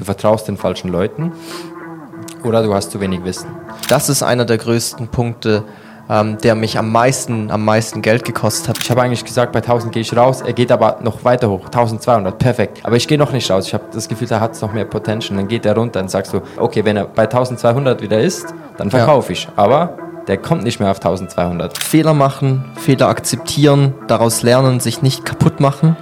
du vertraust den falschen Leuten oder du hast zu wenig Wissen. Das ist einer der größten Punkte, ähm, der mich am meisten, am meisten Geld gekostet hat. Ich habe eigentlich gesagt, bei 1000 gehe ich raus. Er geht aber noch weiter hoch, 1200, perfekt. Aber ich gehe noch nicht raus. Ich habe das Gefühl, da hat es noch mehr Potential. Dann geht er runter und sagst du, okay, wenn er bei 1200 wieder ist, dann verkaufe ja. ich. Aber der kommt nicht mehr auf 1200. Fehler machen, Fehler akzeptieren, daraus lernen, sich nicht kaputt machen.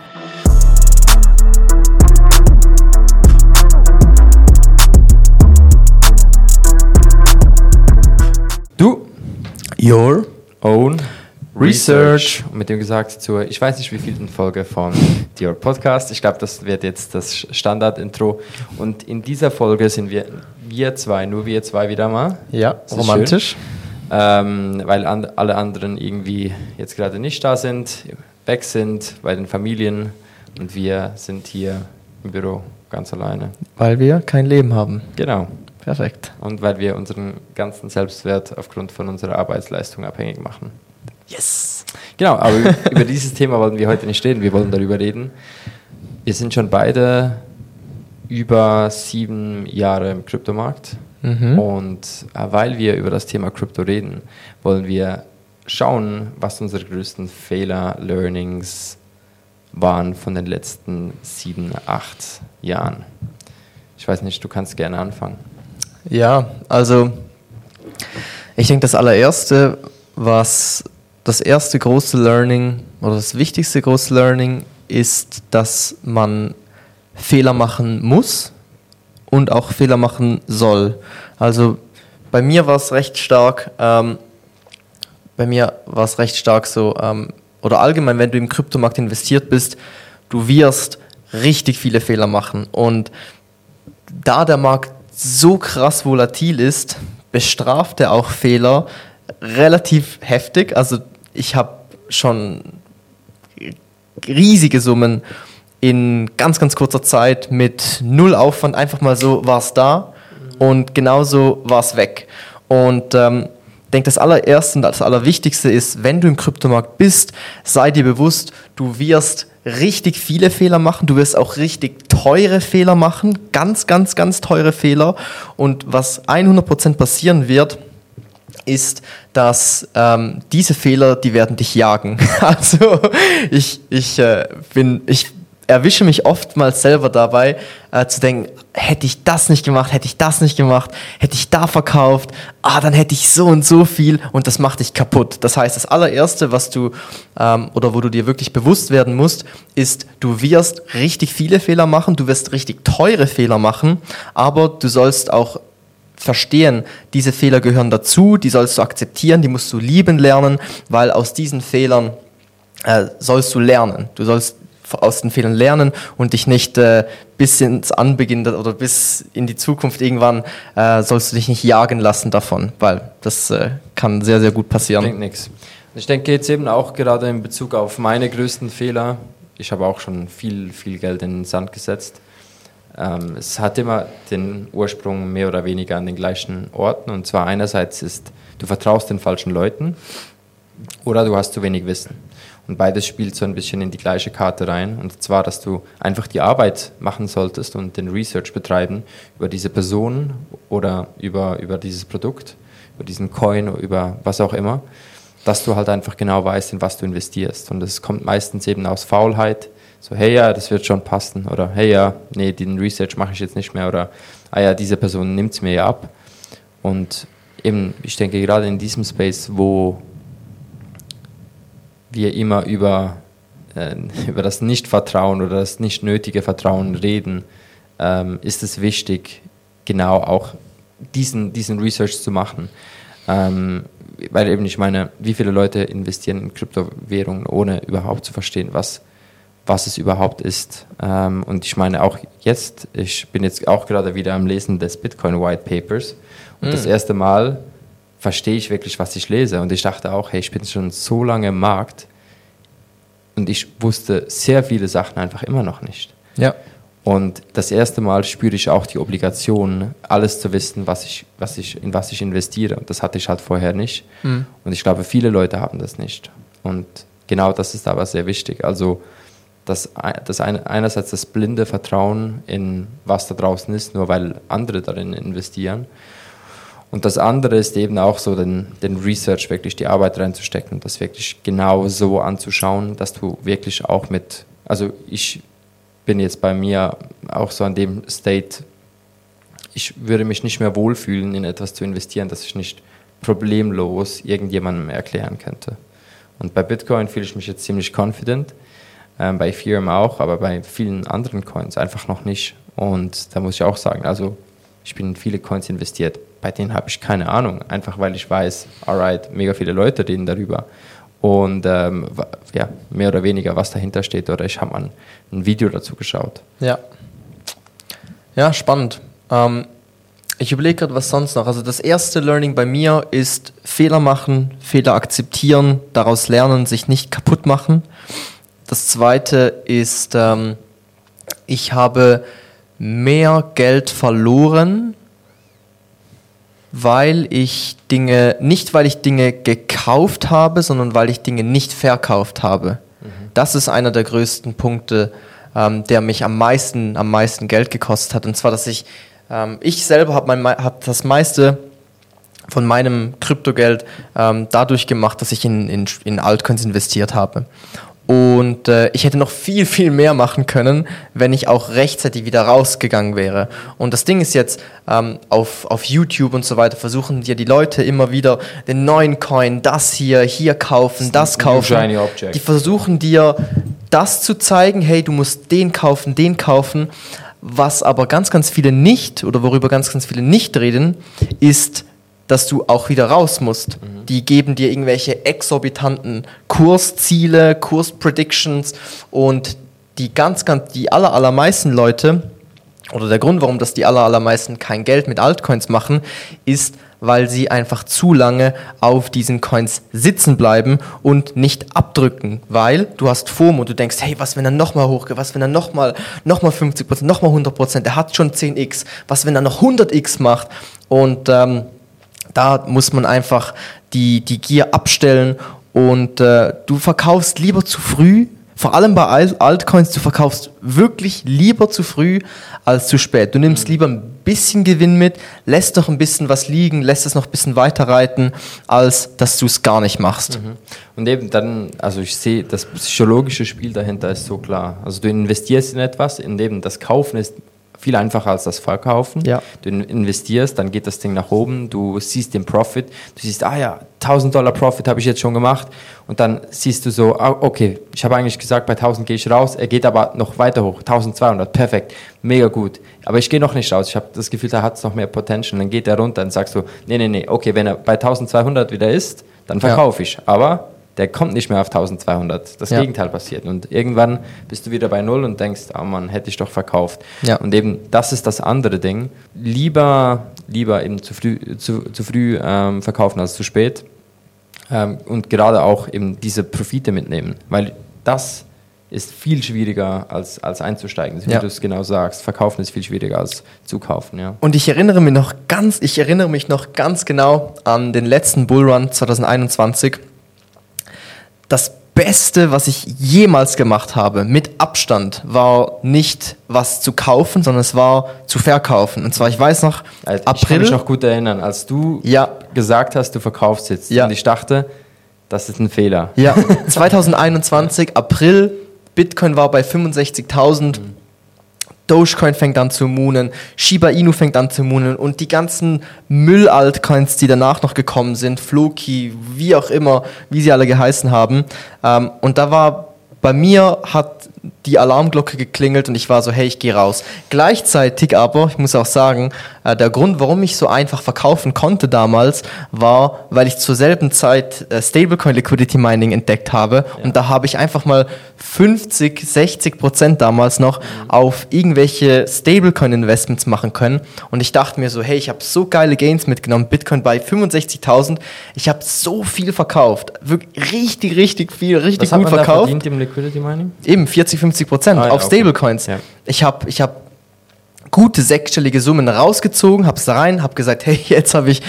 Your Own Research. Und mit dem gesagt zur, ich weiß nicht wie vielten Folge von Your Podcast. Ich glaube, das wird jetzt das Standard-Intro. Und in dieser Folge sind wir, wir zwei, nur wir zwei wieder mal. Ja, romantisch. Ähm, weil an, alle anderen irgendwie jetzt gerade nicht da sind, weg sind bei den Familien. Und wir sind hier im Büro ganz alleine. Weil wir kein Leben haben. Genau. Perfekt. Und weil wir unseren ganzen Selbstwert aufgrund von unserer Arbeitsleistung abhängig machen. Yes! Genau, aber über dieses Thema wollen wir heute nicht reden, wir wollen darüber reden. Wir sind schon beide über sieben Jahre im Kryptomarkt. Mhm. Und äh, weil wir über das Thema Krypto reden, wollen wir schauen, was unsere größten Fehler, Learnings waren von den letzten sieben, acht Jahren. Ich weiß nicht, du kannst gerne anfangen. Ja, also ich denke, das allererste, was das erste große Learning oder das wichtigste große Learning ist, dass man Fehler machen muss und auch Fehler machen soll. Also bei mir war es recht stark, ähm, bei mir war es recht stark so, ähm, oder allgemein, wenn du im Kryptomarkt investiert bist, du wirst richtig viele Fehler machen. Und da der Markt so krass volatil ist, bestraft er auch Fehler relativ heftig. Also ich habe schon riesige Summen in ganz, ganz kurzer Zeit mit null Aufwand einfach mal so war es da und genauso war es weg. Und ähm, denke, das allererste und das allerwichtigste ist, wenn du im Kryptomarkt bist, sei dir bewusst, du wirst richtig viele Fehler machen, du wirst auch richtig teure Fehler machen, ganz, ganz, ganz teure Fehler. Und was 100% passieren wird, ist, dass ähm, diese Fehler, die werden dich jagen. Also ich, ich, äh, bin, ich erwische mich oftmals selber dabei, äh, zu denken, hätte ich das nicht gemacht, hätte ich das nicht gemacht, hätte ich da verkauft, ah, dann hätte ich so und so viel und das macht dich kaputt. Das heißt, das allererste, was du ähm, oder wo du dir wirklich bewusst werden musst, ist, du wirst richtig viele Fehler machen, du wirst richtig teure Fehler machen, aber du sollst auch verstehen, diese Fehler gehören dazu, die sollst du akzeptieren, die musst du lieben lernen, weil aus diesen Fehlern äh, sollst du lernen. Du sollst aus den Fehlern lernen und dich nicht äh, bis ins Anbeginn oder bis in die Zukunft irgendwann äh, sollst du dich nicht jagen lassen davon, weil das äh, kann sehr, sehr gut passieren. Bringt nichts. Ich denke jetzt eben auch gerade in Bezug auf meine größten Fehler. Ich habe auch schon viel, viel Geld in den Sand gesetzt. Ähm, es hat immer den Ursprung mehr oder weniger an den gleichen Orten. Und zwar einerseits ist, du vertraust den falschen Leuten oder du hast zu wenig Wissen. Und beides spielt so ein bisschen in die gleiche Karte rein. Und zwar, dass du einfach die Arbeit machen solltest und den Research betreiben über diese Person oder über, über dieses Produkt, über diesen Coin, über was auch immer, dass du halt einfach genau weißt, in was du investierst. Und das kommt meistens eben aus Faulheit. So, hey ja, das wird schon passen. Oder hey ja, nee, den Research mache ich jetzt nicht mehr. Oder ah ja, diese Person nimmt es mir ja ab. Und eben, ich denke gerade in diesem Space, wo wir immer über, äh, über das Nichtvertrauen oder das nicht nötige Vertrauen reden, ähm, ist es wichtig, genau auch diesen, diesen Research zu machen. Ähm, weil eben ich meine, wie viele Leute investieren in Kryptowährungen, ohne überhaupt zu verstehen, was, was es überhaupt ist. Ähm, und ich meine auch jetzt, ich bin jetzt auch gerade wieder am Lesen des Bitcoin White Papers und mhm. das erste Mal verstehe ich wirklich, was ich lese. Und ich dachte auch, hey, ich bin schon so lange im Markt und ich wusste sehr viele Sachen einfach immer noch nicht. Ja. Und das erste Mal spüre ich auch die Obligation, alles zu wissen, was ich, was ich, in was ich investiere. Und das hatte ich halt vorher nicht. Mhm. Und ich glaube, viele Leute haben das nicht. Und genau das ist aber sehr wichtig. Also das, das eine, einerseits das blinde Vertrauen in was da draußen ist, nur weil andere darin investieren. Und das andere ist eben auch so, den, den Research wirklich die Arbeit reinzustecken und das wirklich genau so anzuschauen, dass du wirklich auch mit, also ich bin jetzt bei mir auch so an dem State, ich würde mich nicht mehr wohlfühlen, in etwas zu investieren, das ich nicht problemlos irgendjemandem erklären könnte. Und bei Bitcoin fühle ich mich jetzt ziemlich confident, ähm, bei Ethereum auch, aber bei vielen anderen Coins einfach noch nicht. Und da muss ich auch sagen, also ich bin in viele Coins investiert, bei denen habe ich keine Ahnung, einfach weil ich weiß, alright, mega viele Leute reden darüber. Und ähm, ja, mehr oder weniger, was dahinter steht. Oder ich habe mal ein Video dazu geschaut. Ja. Ja, spannend. Ähm, ich überlege gerade, was sonst noch. Also das erste Learning bei mir ist Fehler machen, Fehler akzeptieren, daraus lernen, sich nicht kaputt machen. Das zweite ist, ähm, ich habe mehr Geld verloren, weil ich Dinge, nicht weil ich Dinge gekauft habe, sondern weil ich Dinge nicht verkauft habe. Mhm. Das ist einer der größten Punkte, ähm, der mich am meisten, am meisten Geld gekostet hat. Und zwar, dass ich, ähm, ich selber habe hab das meiste von meinem Kryptogeld ähm, dadurch gemacht, dass ich in, in, in Altcoins investiert habe. Und äh, ich hätte noch viel, viel mehr machen können, wenn ich auch rechtzeitig wieder rausgegangen wäre. Und das Ding ist jetzt, ähm, auf, auf YouTube und so weiter versuchen dir die Leute immer wieder den neuen Coin, das hier, hier kaufen, das, das kaufen. Die versuchen dir das zu zeigen, hey, du musst den kaufen, den kaufen. Was aber ganz, ganz viele nicht oder worüber ganz, ganz viele nicht reden, ist, dass du auch wieder raus musst. Mhm. Die geben dir irgendwelche exorbitanten Kursziele, Kurspredictions und die ganz, ganz, die aller, allermeisten Leute, oder der Grund, warum das die aller, allermeisten kein Geld mit Altcoins machen, ist, weil sie einfach zu lange auf diesen Coins sitzen bleiben und nicht abdrücken, weil du hast FOMO, du denkst, hey, was wenn er nochmal hochgeht, was wenn er nochmal noch mal 50%, nochmal 100%, er hat schon 10x, was wenn er noch 100x macht und ähm, da muss man einfach die, die Gier abstellen und äh, du verkaufst lieber zu früh, vor allem bei Altcoins, du verkaufst wirklich lieber zu früh als zu spät. Du nimmst mhm. lieber ein bisschen Gewinn mit, lässt noch ein bisschen was liegen, lässt es noch ein bisschen weiter reiten, als dass du es gar nicht machst. Mhm. Und eben dann, also ich sehe, das psychologische Spiel dahinter ist so klar. Also du investierst in etwas, in dem das Kaufen ist viel einfacher als das Verkaufen. Ja. Du investierst, dann geht das Ding nach oben, du siehst den Profit, du siehst, ah ja, 1000 Dollar Profit habe ich jetzt schon gemacht und dann siehst du so, ah, okay, ich habe eigentlich gesagt, bei 1000 gehe ich raus, er geht aber noch weiter hoch, 1200, perfekt, mega gut. Aber ich gehe noch nicht raus, ich habe das Gefühl, da hat es noch mehr Potential. Dann geht er runter und sagst du, nee, nee, nee, okay, wenn er bei 1200 wieder ist, dann verkaufe ja. ich. Aber der kommt nicht mehr auf 1200. Das ja. Gegenteil passiert. Und irgendwann bist du wieder bei Null und denkst, oh Mann, hätte ich doch verkauft. Ja. Und eben, das ist das andere Ding. Lieber, lieber eben zu früh, zu, zu früh ähm, verkaufen als zu spät. Ähm, und gerade auch eben diese Profite mitnehmen. Weil das ist viel schwieriger als, als einzusteigen, wie ja. du es genau sagst. Verkaufen ist viel schwieriger als zukaufen, ja. Und ich erinnere mich noch ganz, ich erinnere mich noch ganz genau an den letzten Bullrun 2021 das Beste, was ich jemals gemacht habe, mit Abstand, war nicht was zu kaufen, sondern es war zu verkaufen. Und zwar, ich weiß noch, also, April. Ich kann mich noch gut erinnern, als du ja. gesagt hast, du verkaufst jetzt. Ja. Und ich dachte, das ist ein Fehler. Ja, 2021, April, Bitcoin war bei 65.000. Mhm. Dogecoin fängt an zu moonen, Shiba Inu fängt an zu moonen und die ganzen Müll-Altcoins, die danach noch gekommen sind, Floki, wie auch immer, wie sie alle geheißen haben. Ähm, und da war bei mir hat die Alarmglocke geklingelt und ich war so, hey, ich gehe raus. Gleichzeitig aber, ich muss auch sagen, äh, der Grund, warum ich so einfach verkaufen konnte damals, war, weil ich zur selben Zeit äh, Stablecoin Liquidity Mining entdeckt habe ja. und da habe ich einfach mal 50, 60 Prozent damals noch mhm. auf irgendwelche Stablecoin Investments machen können und ich dachte mir so, hey, ich habe so geile Gains mitgenommen, Bitcoin bei 65.000, ich habe so viel verkauft, wirklich richtig, richtig viel, richtig Was gut hat man verkauft. Da verdient im Liquidity Mining? Eben 40, 50 Prozent ah, auf okay. Stablecoins. Ja. Ich habe ich hab gute sechsstellige Summen rausgezogen, habe es da rein, habe gesagt, hey, jetzt habe ich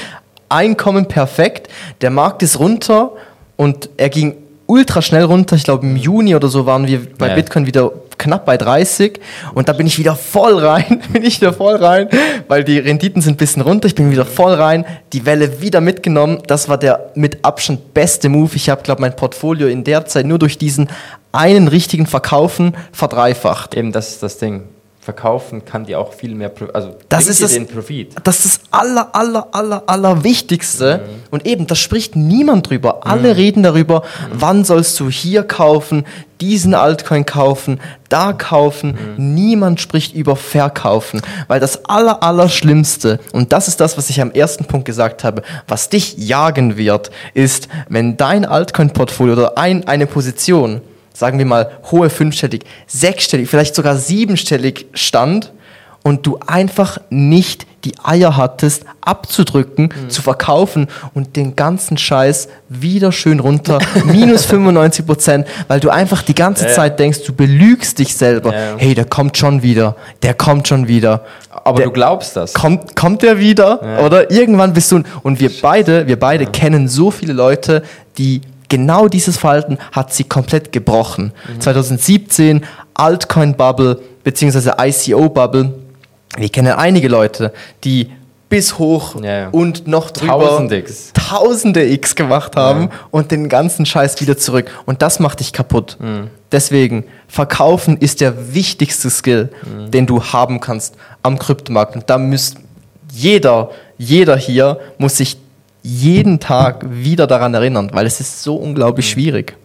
Einkommen perfekt, der Markt ist runter und er ging ultra schnell runter. Ich glaube, im Juni oder so waren wir bei Ja. Bitcoin wieder knapp bei 30 und da bin ich wieder voll rein, bin ich wieder voll rein, weil die Renditen sind ein bisschen runter, ich bin wieder voll rein, die Welle wieder mitgenommen, das war der mit Abstand beste Move. Ich habe, glaube mein Portfolio in der Zeit nur durch diesen einen richtigen Verkaufen verdreifacht. Eben, das ist das Ding. Verkaufen kann dir auch viel mehr, also Das ist das- den Profit. Das ist das aller, aller, aller, aller Wichtigste. Und eben, da spricht niemand drüber. Alle reden darüber, wann sollst du hier kaufen, diesen Altcoin kaufen, da kaufen. Niemand spricht über Verkaufen. Weil das aller, aller Schlimmste, und das ist das, was ich am ersten Punkt gesagt habe, was dich jagen wird, ist, wenn dein Altcoin-Portfolio oder ein, eine Position, sagen wir mal hohe fünfstellig, sechsstellig, vielleicht sogar siebenstellig stand, und du einfach nicht die Eier hattest, abzudrücken, Mhm. zu verkaufen und den ganzen Scheiß wieder schön runter, minus 95 Prozent, weil du einfach die ganze Ja. Zeit denkst, du belügst dich selber. Ja. Hey, der kommt schon wieder, der kommt schon wieder. Aber der, du glaubst das. Kommt, kommt der wieder? Ja. Oder irgendwann bist du. Und wir beide, wir beide kennen so viele Leute, die genau dieses Verhalten hat sie komplett gebrochen. Mhm. 2017 Altcoin-Bubble beziehungsweise ICO-Bubble. Wir kennen einige Leute, die bis hoch Ja, ja. und noch drüber Tausend X. Tausende X gemacht haben Ja. und den ganzen Scheiß wieder zurück. Und das macht dich kaputt. Mhm. Deswegen, verkaufen ist der wichtigste Skill, Mhm. den du haben kannst am Kryptomarkt. Und da müsst jeder, jeder hier muss sich jeden Tag wieder daran erinnern, weil es ist so unglaublich Mhm. schwierig.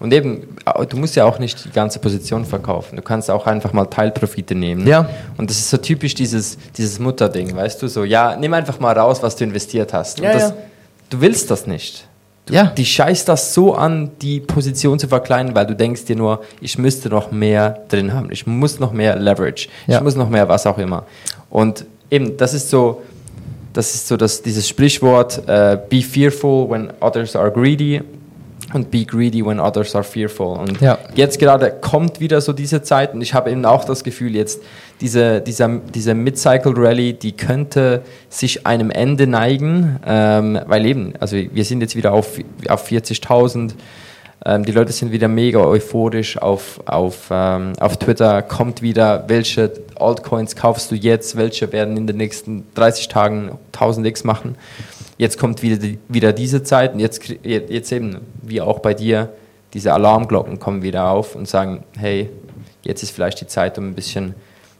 Und eben, du musst ja auch nicht die ganze Position verkaufen. Du kannst auch einfach mal Teilprofite nehmen. Ja. Und das ist so typisch dieses, dieses Mutterding, weißt du? So, ja, nimm einfach mal raus, was du investiert hast. Ja, das, ja. Du willst das nicht. Du, Ja. Die scheißt das so an, die Position zu verkleinern, weil du denkst dir nur, ich müsste noch mehr drin haben. Ich muss noch mehr Leverage. Ja. Ich muss noch mehr was auch immer. Und eben, das ist so, das ist so das, dieses Sprichwort, äh, be fearful when others are greedy und be greedy when others are fearful. Und Ja. jetzt gerade kommt wieder so diese Zeit und ich habe eben auch das Gefühl, jetzt diese, dieser, diese Mid-Cycle Rally, die könnte sich einem Ende neigen, ähm, weil eben, also wir sind jetzt wieder auf, auf 40.000. Ähm, die Leute sind wieder mega euphorisch auf, auf, ähm, auf Twitter. Kommt wieder, welche Altcoins kaufst du jetzt? Welche werden in den nächsten 30 Tagen 1000x machen? Jetzt kommt wieder, die, wieder diese Zeit und jetzt, jetzt eben, wie auch bei dir, diese Alarmglocken kommen wieder auf und sagen, hey, jetzt ist vielleicht die Zeit, um ein bisschen,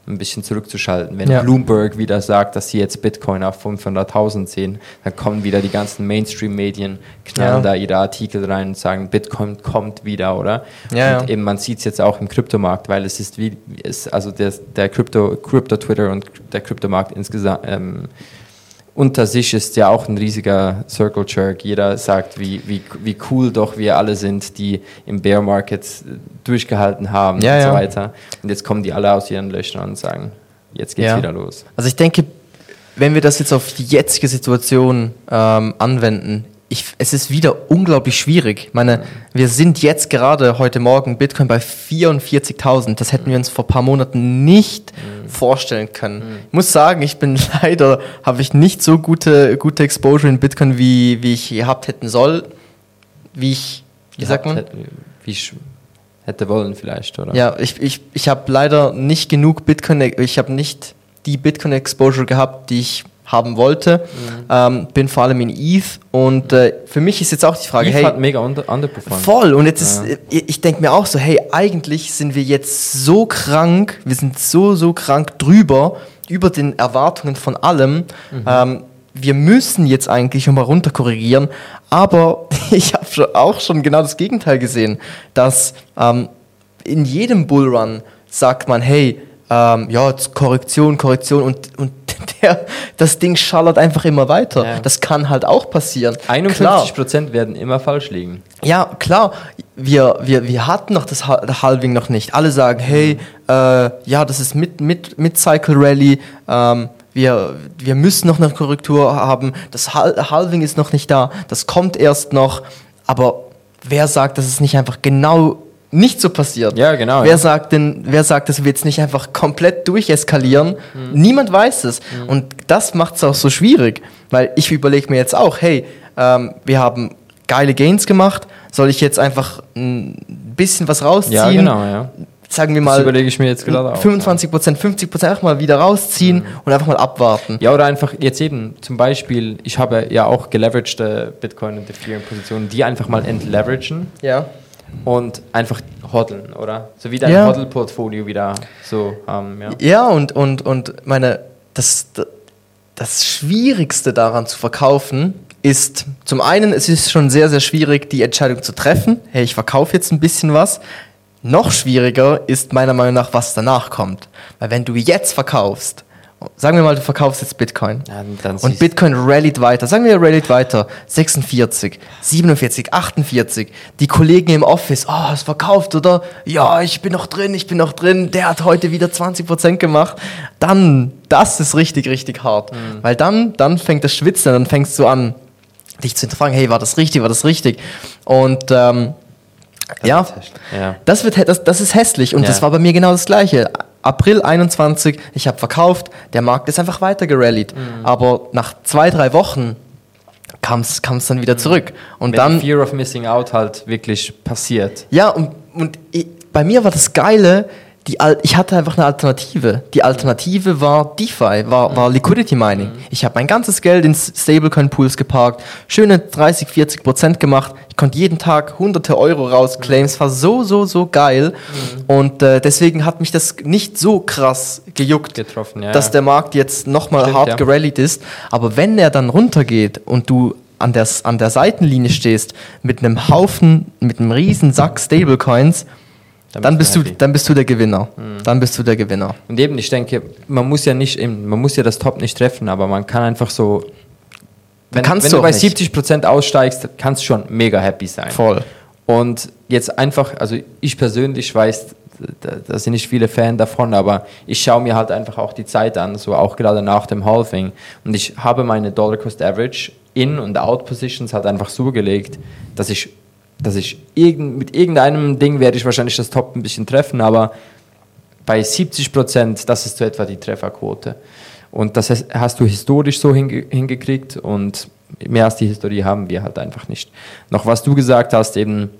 ein bisschen zurückzuschalten. Wenn Ja. Bloomberg wieder sagt, dass sie jetzt Bitcoin auf 500.000 sehen, dann kommen wieder die ganzen Mainstream-Medien, knallen Ja. da ihre Artikel rein und sagen, Bitcoin kommt wieder, oder? Ja, und eben man sieht es jetzt auch im Kryptomarkt, weil es ist wie, es, also der, der Krypto, Krypto-Twitter und der Kryptomarkt insgesamt ähm, unter sich ist ja auch ein riesiger Circle Jerk. Jeder sagt, wie, wie, wie cool doch wir alle sind, die im Bear Market durchgehalten haben Ja, und so ja. weiter. Und jetzt kommen die alle aus ihren Löchern und sagen, jetzt geht's Ja. wieder los. Also ich denke, wenn wir das jetzt auf die jetzige Situation ähm, anwenden, ich, es ist wieder unglaublich schwierig. Ich meine, wir sind jetzt gerade heute Morgen Bitcoin bei 44.000. Das hätten wir uns vor ein paar Monaten nicht vorstellen können. Ich muss sagen, ich bin leider, habe ich nicht so gute, gute Exposure in Bitcoin, wie, wie ich gehabt hätten soll. Wie ich, wie sagt man? Hätte, wie ich hätte wollen vielleicht, oder? Ja, ich, ich, ich habe leider nicht genug Bitcoin, ich habe nicht die Bitcoin-Exposure gehabt, die ich haben wollte. Mhm. Ähm, bin vor allem in ETH und äh, für mich ist jetzt auch die Frage, Eve hey, hat mega under, underperformed. voll und jetzt ist, ich, ich denke mir auch so, hey, eigentlich sind wir jetzt so krank, wir sind so, so krank drüber, über den Erwartungen von allem. Mhm. Ähm, wir müssen jetzt eigentlich mal runter korrigieren, aber ich habe auch schon genau das Gegenteil gesehen, dass ähm, in jedem Bullrun sagt man, hey, ähm, ja, jetzt Korrektion, Korrektion und, und der, das Ding schallert einfach immer weiter. Ja. Das kann halt auch passieren. Klar. 51% werden immer falsch liegen. Ja, klar. Wir, wir, wir hatten noch das Ha- das Halving noch nicht. Alle sagen, hey, äh, ja, das ist mit, mit, mit Cycle Rally. Ähm, wir, wir müssen noch eine Korrektur haben. Das Hal- Halving ist noch nicht da. Das kommt erst noch. Aber wer sagt, dass es nicht einfach genau nicht so passiert? Ja, genau, Wer ja. sagt denn, wer sagt, dass wir jetzt nicht einfach komplett durcheskalieren? Mhm. Niemand weiß es. Und das macht es auch so schwierig. Weil ich überlege mir jetzt auch, hey, ähm, wir haben geile Gains gemacht, Soll ich jetzt einfach ein bisschen was rausziehen? Ja, genau, ja. Sagen wir Das mal überlege ich mir jetzt gerade auch. 25 Prozent, 50 Prozent einfach mal wieder rausziehen und einfach mal abwarten. Ja, oder einfach jetzt eben zum Beispiel, ich habe ja auch geleveragte Bitcoin- und Ethereum-Positionen, die einfach mal entleveragen Ja. Und einfach hoddeln, oder? So wie dein Ja. Hodl-Portfolio wieder so haben, ja. Ja, und, und, und meine, das, das Schwierigste daran zu verkaufen ist, zum einen, es ist schon sehr, sehr schwierig, die Entscheidung zu treffen. Hey, ich verkaufe jetzt ein bisschen was. Noch schwieriger ist meiner Meinung nach, was danach kommt. Weil wenn du jetzt verkaufst, sagen wir mal, du verkaufst jetzt Bitcoin. Ja, Und Bitcoin rallied weiter. Sagen wir, rallied weiter. 46, 47, 48. Die Kollegen im Office, oh, hast verkauft, oder? Ja, ich bin noch drin, ich bin noch drin. Der hat heute wieder 20% gemacht. Dann, das ist richtig, richtig hart. Weil dann, dann fängt das Schwitzen, dann fängst du an, dich zu hinterfragen, hey, war das richtig, war das richtig? Und, ähm, ja, Ja. das, wird, das, das ist hässlich und Ja. das war bei mir genau das Gleiche. April 21, ich habe verkauft, der Markt ist einfach weiter gerallied. Mhm. Aber nach zwei, drei Wochen kam es dann wieder zurück. Und Wenn dann, die Fear of Missing Out halt wirklich passiert. ja, und, und ich, bei mir war das Geile, die, Al- ich hatte einfach eine Alternative. Die Alternative war DeFi, war, war Liquidity Mining. Ich habe mein ganzes Geld in Stablecoin-Pools geparkt, schöne 30, 40 Prozent gemacht. Ich konnte jeden Tag hunderte Euro rausclaimen. Es war so, so, so geil. Und äh, deswegen hat mich das nicht so krass gejuckt, Getroffen, ja, dass der Markt jetzt nochmal hart ja. gerallied ist. Aber wenn er dann runtergeht und du an der, an der Seitenlinie stehst mit einem Haufen, mit einem riesen Sack Stablecoins, Dann dann, bist du happy. Mhm. dann bist du der Gewinner. Dann bist du der Gewinner. Und eben, ich denke, man muss ja nicht, eben, man muss ja das Top nicht treffen, aber man kann einfach so. Wenn, kannst wenn du du bei nicht. 70% aussteigst, kannst du schon mega happy sein. Voll. Und jetzt einfach, also ich persönlich weiß, da, da sind nicht viele Fan davon, aber ich schaue mir halt einfach auch die Zeit an, so auch gerade nach dem Halving. Und ich habe meine Dollar Cost Average in- und Out-Positions halt einfach so gelegt, dass ich, dass ich irgend, mit irgendeinem Ding werde ich wahrscheinlich das Top ein bisschen treffen, aber bei 70 Prozent, das ist so etwa die Trefferquote. Und das has- hast du historisch so hinge hingekriegt und mehr als die Historie haben wir halt einfach nicht. Noch was du gesagt hast, eben,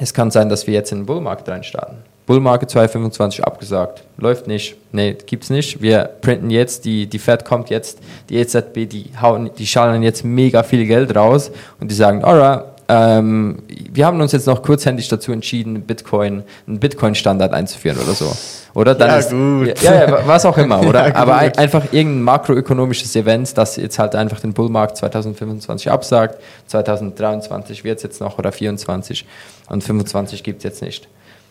es kann sein, dass wir jetzt in den Bullmarkt reinstarten. Bullmarket 225 abgesagt. Läuft nicht. Nee, gibt's nicht. Wir printen jetzt, die, die Fed kommt jetzt, die EZB, die hauen, die schallen jetzt mega viel Geld raus und die sagen, alright, ähm, wir haben uns jetzt noch kurzhändig dazu entschieden, Bitcoin, einen Bitcoin-Standard einzuführen oder so. Oder? Dann Ja, ist, gut. Ja, ja, was auch immer, oder? Ja, Aber ein, einfach irgendein makroökonomisches Event, das jetzt halt einfach den Bullmarkt 2025 absagt. 2023 wird es jetzt noch oder 24 und 25 gibt es jetzt nicht.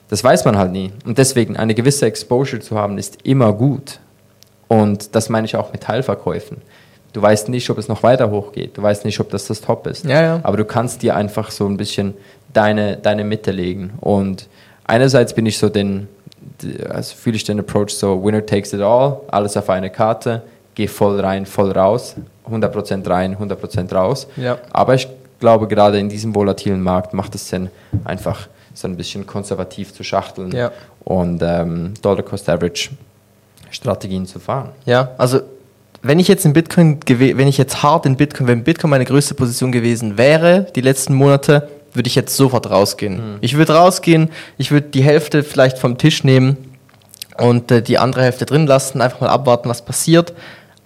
Das weiß man halt nie. Und deswegen eine gewisse Exposure zu haben, ist immer gut. Und das meine ich auch mit Teilverkäufen. Du weißt nicht, ob es noch weiter hochgeht. Du weißt nicht, ob das das Top ist. Ja, ja. Aber du kannst dir einfach so ein bisschen deine, deine Mitte legen. Und einerseits bin ich so den, also fühle ich den Approach so, Winner takes it all, alles auf eine Karte, geh voll rein, voll raus, 100% rein, 100% raus. Ja. Aber ich glaube, gerade in diesem volatilen Markt macht es Sinn, einfach so ein bisschen konservativ zu schachteln Ja. und ähm, Dollar Cost Average Strategien zu fahren. Ja, also wenn ich jetzt in Bitcoin, wenn ich jetzt hart in Bitcoin, wenn Bitcoin meine größte Position gewesen wäre, die letzten Monate, würde ich jetzt sofort rausgehen. Ich würde rausgehen, ich würde die Hälfte vielleicht vom Tisch nehmen und äh, die andere Hälfte drin lassen, einfach mal abwarten, was passiert.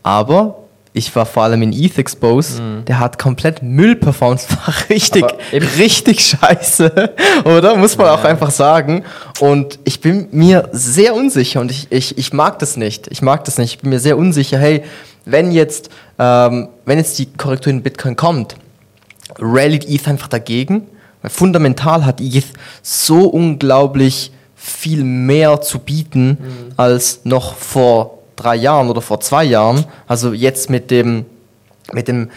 Aber ich war vor allem in ETH Expose, der hat komplett Müll performt, war richtig, richtig scheiße, oder? Muss man auch einfach sagen. Und ich bin mir sehr unsicher und ich, ich, ich mag das nicht. Ich mag das nicht. Ich bin mir sehr unsicher, hey, wenn jetzt, ähm, wenn jetzt die Korrektur in Bitcoin kommt, rallied ETH einfach dagegen. Weil fundamental hat ETH so unglaublich viel mehr zu bieten als noch vor drei Jahren oder vor zwei Jahren. Also jetzt mit dem, mit dem,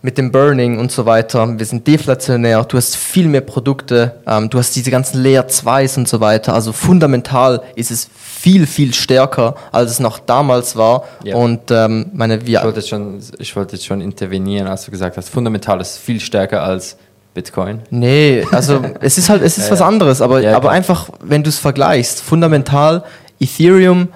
mit dem Burning und so weiter. Wir sind deflationär. Du hast viel mehr Produkte. Ähm, du hast diese ganzen Layer 2s und so weiter. Also fundamental ist es viel, viel stärker, als es noch damals war. Ja. Und ähm, meine, wir, Ich wollte, jetzt schon, ich wollte jetzt schon intervenieren, als du gesagt hast, fundamental ist viel stärker als Bitcoin. Nee, also es ist halt, es ist Ja, was anderes, aber, Ja, aber einfach, wenn du es vergleichst, fundamental, Ethereum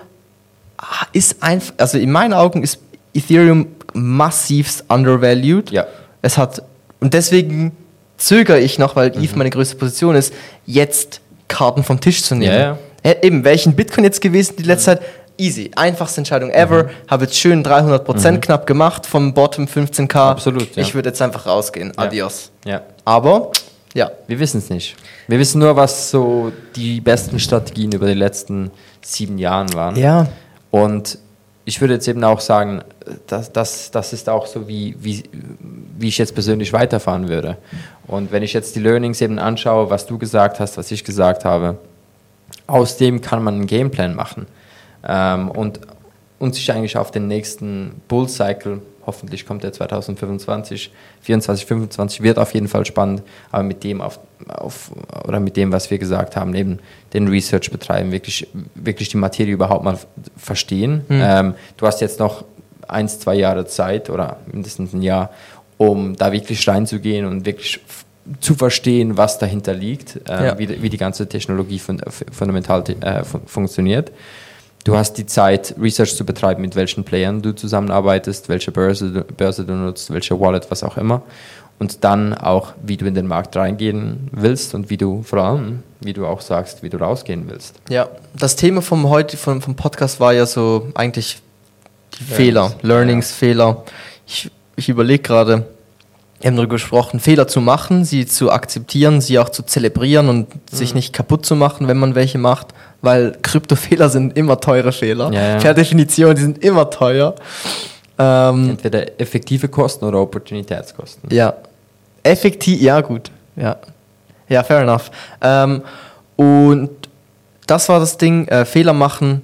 ist einfach, also in meinen Augen ist Ethereum massivst undervalued. Ja. Es hat, und deswegen zögere ich noch, weil Eve meine größte Position ist, jetzt Karten vom Tisch zu nehmen. Ja, ja. Ja, eben, in Bitcoin jetzt gewesen die letzte Zeit, easy. Einfachste Entscheidung ever. Habe jetzt schön 300% knapp gemacht vom Bottom 15k. Absolut, ja. Ich würde jetzt einfach rausgehen. Adios. Ja. Aber, ja. Wir wissen es nicht. Wir wissen nur, was so die besten Strategien über die letzten sieben Jahren waren. Ja. Und ich würde jetzt eben auch sagen, das, das, das ist auch so, wie, wie, wie ich jetzt persönlich weiterfahren würde. Und wenn ich jetzt die Learnings eben anschaue, was du gesagt hast, was ich gesagt habe, aus dem kann man einen Gameplan machen. Ähm, und, und sich eigentlich auf den nächsten Bull-Cycle, hoffentlich kommt der 2025, 24, 25, wird auf jeden Fall spannend, aber mit dem auf, auf oder mit dem, was wir gesagt haben, eben den Research betreiben, wirklich, wirklich die Materie überhaupt mal verstehen. Ähm, du hast jetzt noch eins, zwei Jahre Zeit oder mindestens ein Jahr, um da wirklich reinzugehen und wirklich zu verstehen, was dahinter liegt, äh, Ja. wie, die- wie die ganze Technologie fun fundamental äh, fun funktioniert. Du hast die Zeit, Research zu betreiben, mit welchen Playern du zusammenarbeitest, welche Börse, du- Börse du nutzt, welche Wallet, was auch immer. Und dann auch, wie du in den Markt reingehen willst und wie du vor allem, wie du auch sagst, wie du rausgehen willst. Ja, das Thema vom heute vom, vom Podcast war ja so eigentlich die Learnings. Fehler, Learnings, Fehler. Ich, ich überlege gerade, wir haben darüber gesprochen, Fehler zu machen, sie zu akzeptieren, sie auch zu zelebrieren und Mhm. sich nicht kaputt zu machen, wenn man welche macht, weil Kryptofehler sind immer teure Fehler. Ja, ja. Per Definition, die sind immer teuer. Ähm, Entweder effektive Kosten oder Opportunitätskosten. ja. Effektiv, ja, gut. Ja, ja fair enough. Ähm, und das war das Ding, äh, Fehler machen.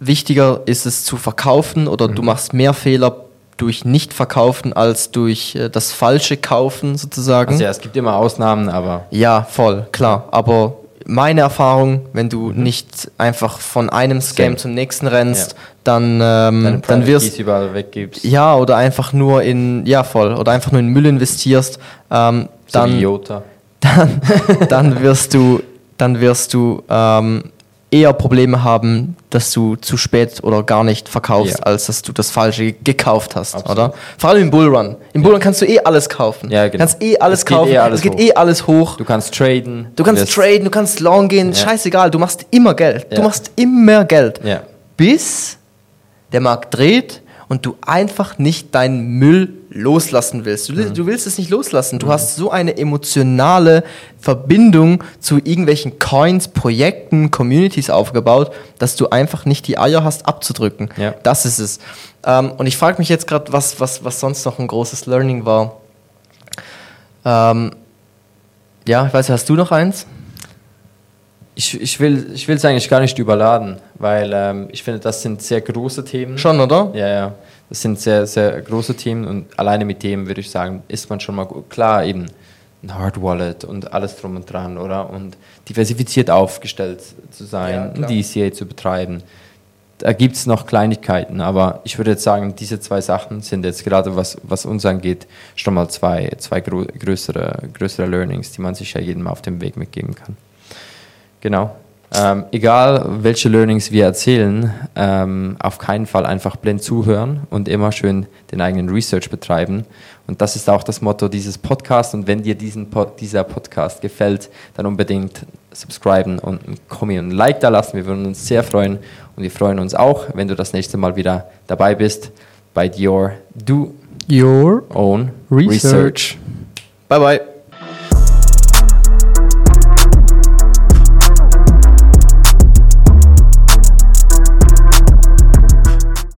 Wichtiger ist es zu verkaufen oder Mhm. du machst mehr Fehler durch Nicht-Verkaufen als durch äh, das falsche Kaufen sozusagen. Also ja, es gibt immer Ausnahmen, aber Ja, voll, klar. Aber meine Erfahrung, wenn du nicht einfach von einem Scam Same. zum nächsten rennst, Ja. dann, ähm, dann wirst weggibst. ja, oder einfach nur in, ja voll, oder einfach nur in Müll investierst, ähm, so dann, dann, dann wirst du, dann wirst du ähm, eher Probleme haben, dass du zu spät oder gar nicht verkaufst, Ja. als dass du das Falsche gekauft hast, Absolut. oder? Vor allem im Bullrun. Im Bullrun kannst du eh alles kaufen. Ja, Du genau. kannst eh alles Es geht kaufen, eh alles es geht hoch. eh alles hoch. Du kannst traden. Du kannst traden, du kannst long gehen, Ja. scheißegal, du machst immer Geld. Du Ja. machst immer Geld. Ja. Bis der Markt dreht und du einfach nicht deinen Müll loslassen willst. Du, Mhm. du willst es nicht loslassen. Du hast so eine emotionale Verbindung zu irgendwelchen Coins, Projekten, Communities aufgebaut, dass du einfach nicht die Eier hast abzudrücken. Ja. Das ist es. Ähm, und ich frage mich jetzt gerade, was, was, was sonst noch ein großes Learning war. Ähm, ja, ich weiß, hast du noch eins? Ich, ich will ich es eigentlich gar nicht überladen, weil ähm, ich finde, das sind sehr große Themen. Schon, oder? Ja, ja. Das sind sehr, sehr große Themen und alleine mit dem würde ich sagen, ist man schon mal gut. Klar, eben ein Hard Wallet und alles drum und dran, oder? Und diversifiziert aufgestellt zu Ja, sein, klar. ein DCA zu betreiben. Da gibt es noch Kleinigkeiten, aber ich würde jetzt sagen, diese zwei Sachen sind jetzt gerade, was, was uns angeht, schon mal zwei, zwei größere, größere Learnings, die man sich ja jedem auf dem Weg mitgeben kann. Genau. Ähm, egal, welche Learnings wir erzählen, ähm, auf keinen Fall einfach blind zuhören und immer schön den eigenen Research betreiben. Und das ist auch das Motto dieses Podcasts. Und wenn dir diesen Pod dieser Podcast gefällt, dann unbedingt subscriben und ein Kommi und ein Like da lassen. Wir würden uns sehr freuen. Und wir freuen uns auch, wenn du das nächste Mal wieder dabei bist bei Your Do Your Own Research. Research. Bye bye.